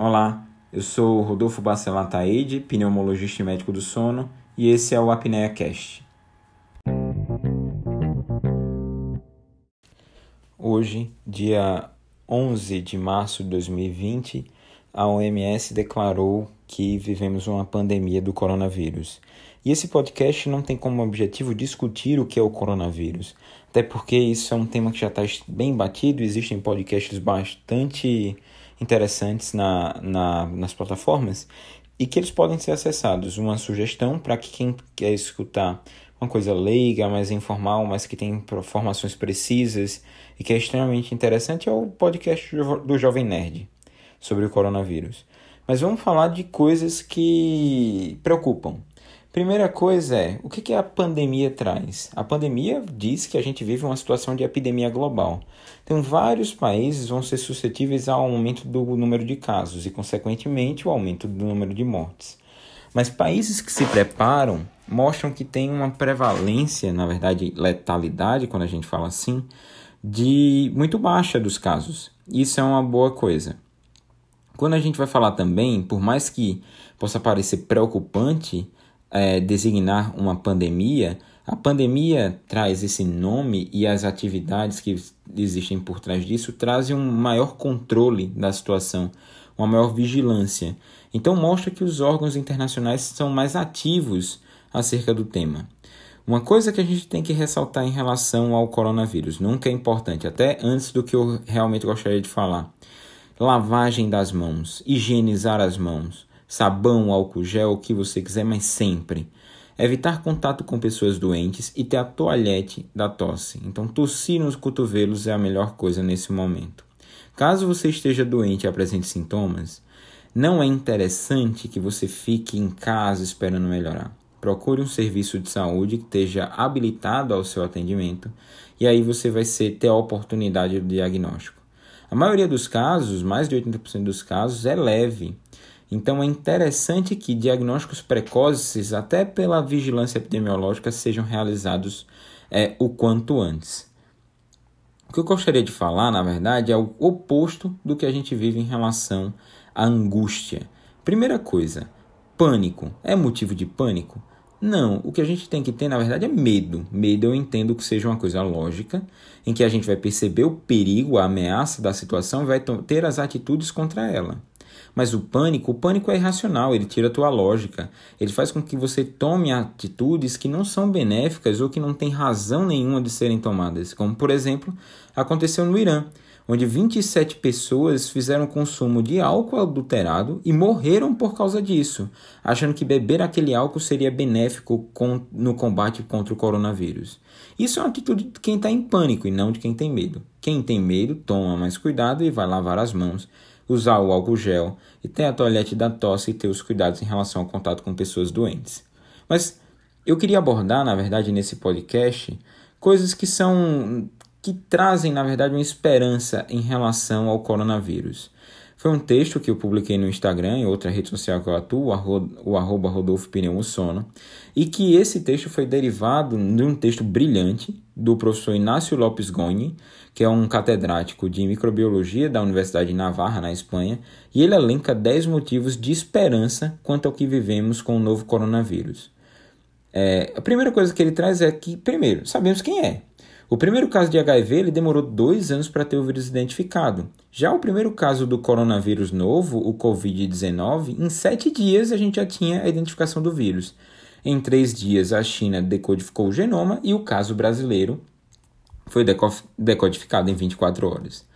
Olá, eu sou Rodolfo Bacelar Taide, pneumologista e médico do sono, e esse é o Apnea Cast. Hoje, dia 11 de março de 2020, a OMS declarou que vivemos uma pandemia do coronavírus. E esse podcast não tem como objetivo discutir o que é o coronavírus, até porque isso é um tema que já está bem batido, existem podcasts bastante interessantes na, na, nas plataformas e que eles podem ser acessados. Uma sugestão para que quem quer escutar uma coisa leiga, mais informal, mas que tem informações precisas e que é extremamente interessante é o podcast do Jovem Nerd sobre o coronavírus. Mas vamos falar de coisas que preocupam. Primeira coisa é, o que, que a pandemia traz? A pandemia diz que a gente vive uma situação de epidemia global. Então, vários países vão ser suscetíveis ao aumento do número de casos e, consequentemente, o aumento do número de mortes. Mas países que se preparam mostram que tem uma prevalência, na verdade, letalidade, quando a gente fala assim, de muito baixa dos casos. Isso é uma boa coisa. Quando a gente vai falar também, por mais que possa parecer preocupante, é, designar uma pandemia, a pandemia traz esse nome e as atividades que existem por trás disso trazem um maior controle da situação, uma maior vigilância. Então mostra que os órgãos internacionais são mais ativos acerca do tema. Uma coisa que a gente tem que ressaltar em relação ao coronavírus, nunca é importante, até antes do que eu realmente gostaria de falar. Lavagem das mãos, higienizar as mãos sabão, álcool gel, o que você quiser, mas sempre. Evitar contato com pessoas doentes e ter a toalhete da tosse. Então, tossir nos cotovelos é a melhor coisa nesse momento. Caso você esteja doente e apresente sintomas, não é interessante que você fique em casa esperando melhorar. Procure um serviço de saúde que esteja habilitado ao seu atendimento e aí você vai ser, ter a oportunidade do diagnóstico. A maioria dos casos, mais de 80% dos casos, é leve então é interessante que diagnósticos precoces, até pela vigilância epidemiológica, sejam realizados é, o quanto antes. O que eu gostaria de falar, na verdade, é o oposto do que a gente vive em relação à angústia. Primeira coisa, pânico. É motivo de pânico? Não, o que a gente tem que ter, na verdade, é medo. Medo eu entendo que seja uma coisa lógica, em que a gente vai perceber o perigo, a ameaça da situação e vai ter as atitudes contra ela. Mas o pânico, o pânico é irracional, ele tira a tua lógica. Ele faz com que você tome atitudes que não são benéficas ou que não têm razão nenhuma de serem tomadas, como por exemplo, aconteceu no Irã, onde 27 pessoas fizeram consumo de álcool adulterado e morreram por causa disso, achando que beber aquele álcool seria benéfico no combate contra o coronavírus. Isso é uma atitude de quem está em pânico e não de quem tem medo. Quem tem medo toma mais cuidado e vai lavar as mãos usar o álcool gel e ter a toalhete da tosse e ter os cuidados em relação ao contato com pessoas doentes. Mas eu queria abordar, na verdade, nesse podcast, coisas que são que trazem, na verdade, uma esperança em relação ao coronavírus. Foi um texto que eu publiquei no Instagram e outra rede social que eu atuo, o arroba Rodolfo Sono, e que esse texto foi derivado de um texto brilhante do professor Inácio Lopes Goni, que é um catedrático de microbiologia da Universidade de Navarra, na Espanha, e ele elenca 10 motivos de esperança quanto ao que vivemos com o novo coronavírus. É, a primeira coisa que ele traz é que, primeiro, sabemos quem é, o primeiro caso de HIV ele demorou dois anos para ter o vírus identificado. Já o primeiro caso do coronavírus novo, o Covid-19, em sete dias a gente já tinha a identificação do vírus. Em três dias a China decodificou o genoma e o caso brasileiro foi decodificado em 24 horas.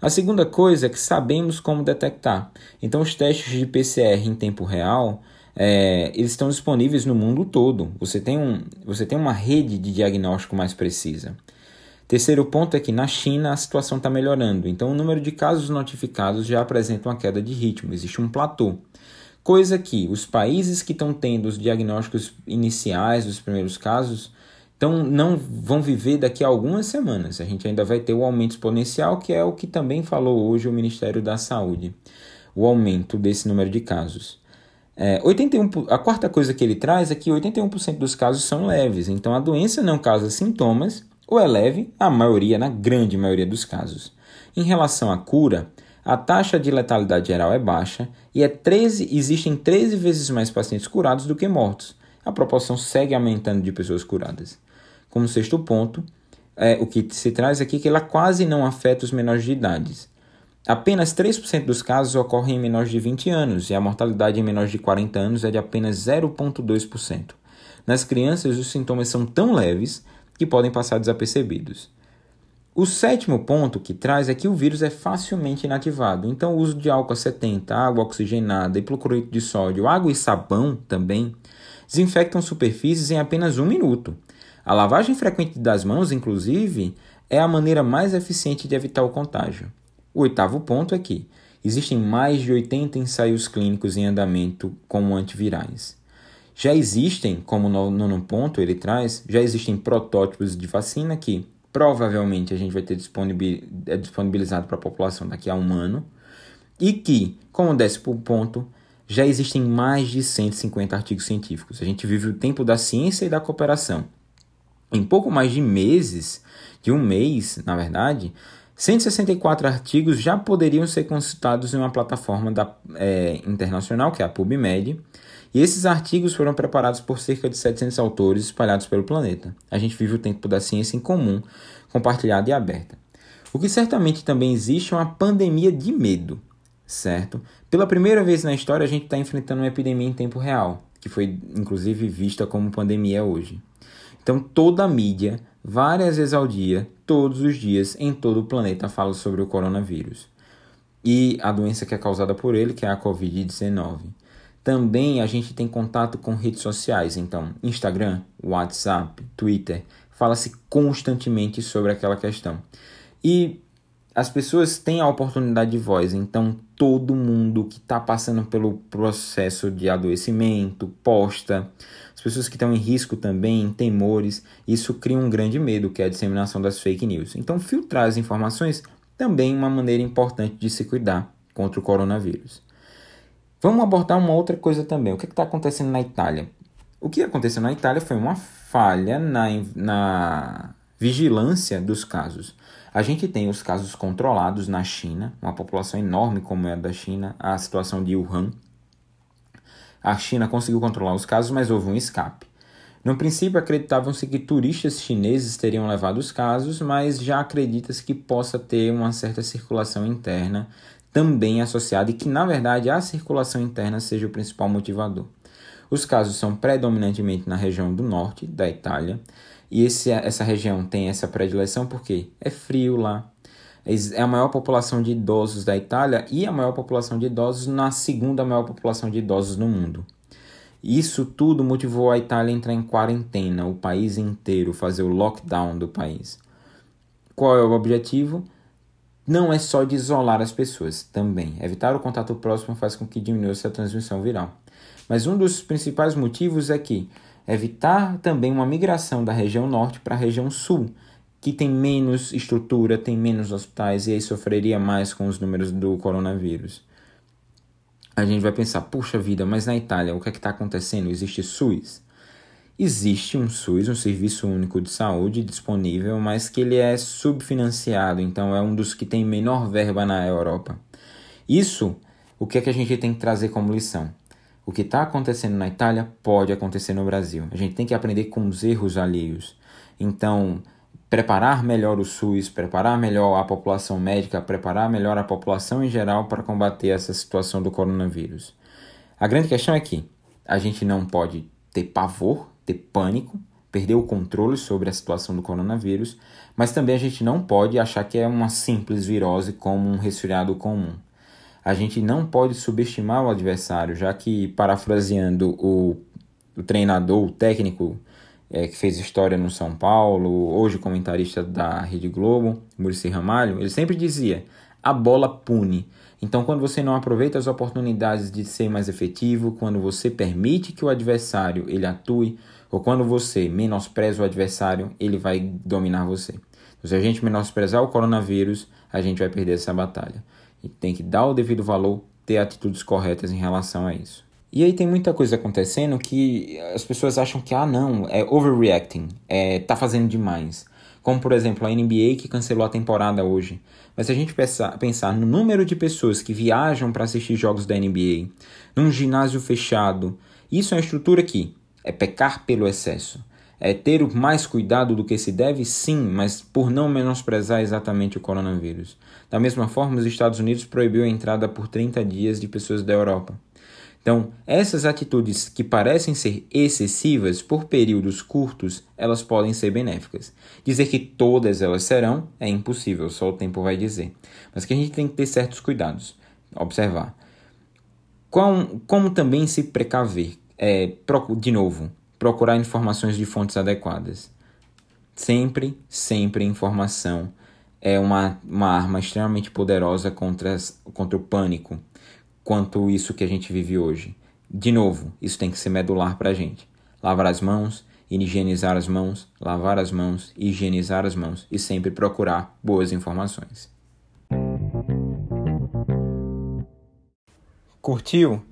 A segunda coisa é que sabemos como detectar. Então, os testes de PCR em tempo real é, eles estão disponíveis no mundo todo. Você tem, um, você tem uma rede de diagnóstico mais precisa. Terceiro ponto é que na China a situação está melhorando, então o número de casos notificados já apresenta uma queda de ritmo, existe um platô. Coisa que os países que estão tendo os diagnósticos iniciais dos primeiros casos então, não vão viver daqui a algumas semanas. A gente ainda vai ter o aumento exponencial, que é o que também falou hoje o Ministério da Saúde, o aumento desse número de casos. É, 81, a quarta coisa que ele traz é que 81% dos casos são leves, então a doença não causa sintomas ou é leve, a maioria, na grande maioria dos casos. Em relação à cura, a taxa de letalidade geral é baixa e é 13, existem 13 vezes mais pacientes curados do que mortos. A proporção segue aumentando de pessoas curadas. Como sexto ponto, é, o que se traz aqui é que ela quase não afeta os menores de idade. Apenas 3% dos casos ocorrem em menores de 20 anos e a mortalidade em menores de 40 anos é de apenas 0,2%. Nas crianças, os sintomas são tão leves que podem passar desapercebidos. O sétimo ponto que traz é que o vírus é facilmente inativado. Então, o uso de álcool 70, água oxigenada, hipoclorito de sódio, água e sabão também desinfectam superfícies em apenas um minuto. A lavagem frequente das mãos, inclusive, é a maneira mais eficiente de evitar o contágio. O oitavo ponto é que existem mais de 80 ensaios clínicos em andamento como antivirais. Já existem, como no nono ponto ele traz, já existem protótipos de vacina que provavelmente a gente vai ter é disponibilizado para a população daqui a um ano, e que, como décimo ponto, já existem mais de 150 artigos científicos. A gente vive o tempo da ciência e da cooperação. Em pouco mais de meses, de um mês, na verdade, 164 artigos já poderiam ser consultados em uma plataforma da, é, internacional, que é a PubMed, e esses artigos foram preparados por cerca de 700 autores espalhados pelo planeta. A gente vive o tempo da ciência em comum, compartilhada e aberta. O que certamente também existe é uma pandemia de medo, certo? Pela primeira vez na história, a gente está enfrentando uma epidemia em tempo real, que foi inclusive vista como pandemia hoje. Então, toda a mídia, várias vezes ao dia, todos os dias, em todo o planeta, fala sobre o coronavírus e a doença que é causada por ele, que é a Covid-19. Também a gente tem contato com redes sociais, então Instagram, WhatsApp, Twitter, fala-se constantemente sobre aquela questão. E as pessoas têm a oportunidade de voz, então todo mundo que está passando pelo processo de adoecimento posta, as pessoas que estão em risco também, temores, isso cria um grande medo, que é a disseminação das fake news. Então, filtrar as informações também é uma maneira importante de se cuidar contra o coronavírus. Vamos abordar uma outra coisa também. O que é está acontecendo na Itália? O que aconteceu na Itália foi uma falha na, na vigilância dos casos. A gente tem os casos controlados na China, uma população enorme como é a da China, a situação de Wuhan. A China conseguiu controlar os casos, mas houve um escape. No princípio, acreditavam-se que turistas chineses teriam levado os casos, mas já acredita-se que possa ter uma certa circulação interna também associada e que, na verdade, a circulação interna seja o principal motivador. Os casos são predominantemente na região do norte da Itália, e esse, essa região tem essa predileção porque é frio lá, é a maior população de idosos da Itália e a maior população de idosos na segunda maior população de idosos no mundo. Isso tudo motivou a Itália a entrar em quarentena, o país inteiro, fazer o lockdown do país. Qual é o objetivo? Não é só de isolar as pessoas, também. Evitar o contato próximo faz com que diminua essa transmissão viral. Mas um dos principais motivos é que evitar também uma migração da região norte para a região sul, que tem menos estrutura, tem menos hospitais e aí sofreria mais com os números do coronavírus. A gente vai pensar, puxa vida, mas na Itália o que é está acontecendo? Existe SUS? Existe um SUS, um Serviço Único de Saúde disponível, mas que ele é subfinanciado, então é um dos que tem menor verba na Europa. Isso, o que é que a gente tem que trazer como lição? O que está acontecendo na Itália pode acontecer no Brasil. A gente tem que aprender com os erros alheios. Então, preparar melhor o SUS, preparar melhor a população médica, preparar melhor a população em geral para combater essa situação do coronavírus. A grande questão é que a gente não pode ter pavor ter pânico, perder o controle sobre a situação do coronavírus, mas também a gente não pode achar que é uma simples virose como um resfriado comum. A gente não pode subestimar o adversário, já que, parafraseando o, o treinador, o técnico é, que fez história no São Paulo, hoje comentarista da Rede Globo, Murici Ramalho, ele sempre dizia: a bola pune. Então, quando você não aproveita as oportunidades de ser mais efetivo, quando você permite que o adversário ele atue, ou quando você menospreza o adversário, ele vai dominar você. Então, se a gente menosprezar o coronavírus, a gente vai perder essa batalha. E tem que dar o devido valor, ter atitudes corretas em relação a isso. E aí tem muita coisa acontecendo que as pessoas acham que, ah, não, é overreacting, é, tá fazendo demais. Como por exemplo a NBA que cancelou a temporada hoje. Mas se a gente pensar, pensar no número de pessoas que viajam para assistir jogos da NBA, num ginásio fechado, isso é uma estrutura que é pecar pelo excesso. É ter mais cuidado do que se deve, sim, mas por não menosprezar exatamente o coronavírus. Da mesma forma, os Estados Unidos proibiu a entrada por 30 dias de pessoas da Europa. Então, essas atitudes que parecem ser excessivas por períodos curtos, elas podem ser benéficas. Dizer que todas elas serão é impossível, só o tempo vai dizer. Mas que a gente tem que ter certos cuidados. Observar. Como, como também se precaver? É, de novo, procurar informações de fontes adequadas. Sempre, sempre informação é uma, uma arma extremamente poderosa contra, as, contra o pânico quanto isso que a gente vive hoje. De novo, isso tem que ser medular para a gente. Lavar as mãos, higienizar as mãos, lavar as mãos, higienizar as mãos e sempre procurar boas informações. Curtiu?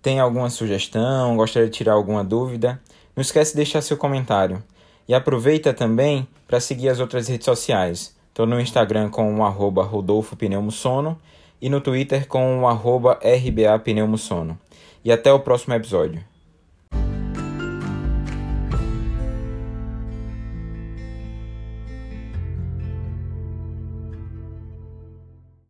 Tem alguma sugestão? Gostaria de tirar alguma dúvida? Não esquece de deixar seu comentário. E aproveita também para seguir as outras redes sociais. Estou no Instagram com o arroba Rodolfo Pneumosono e no Twitter com o arroba RBA Pneumosono. E até o próximo episódio.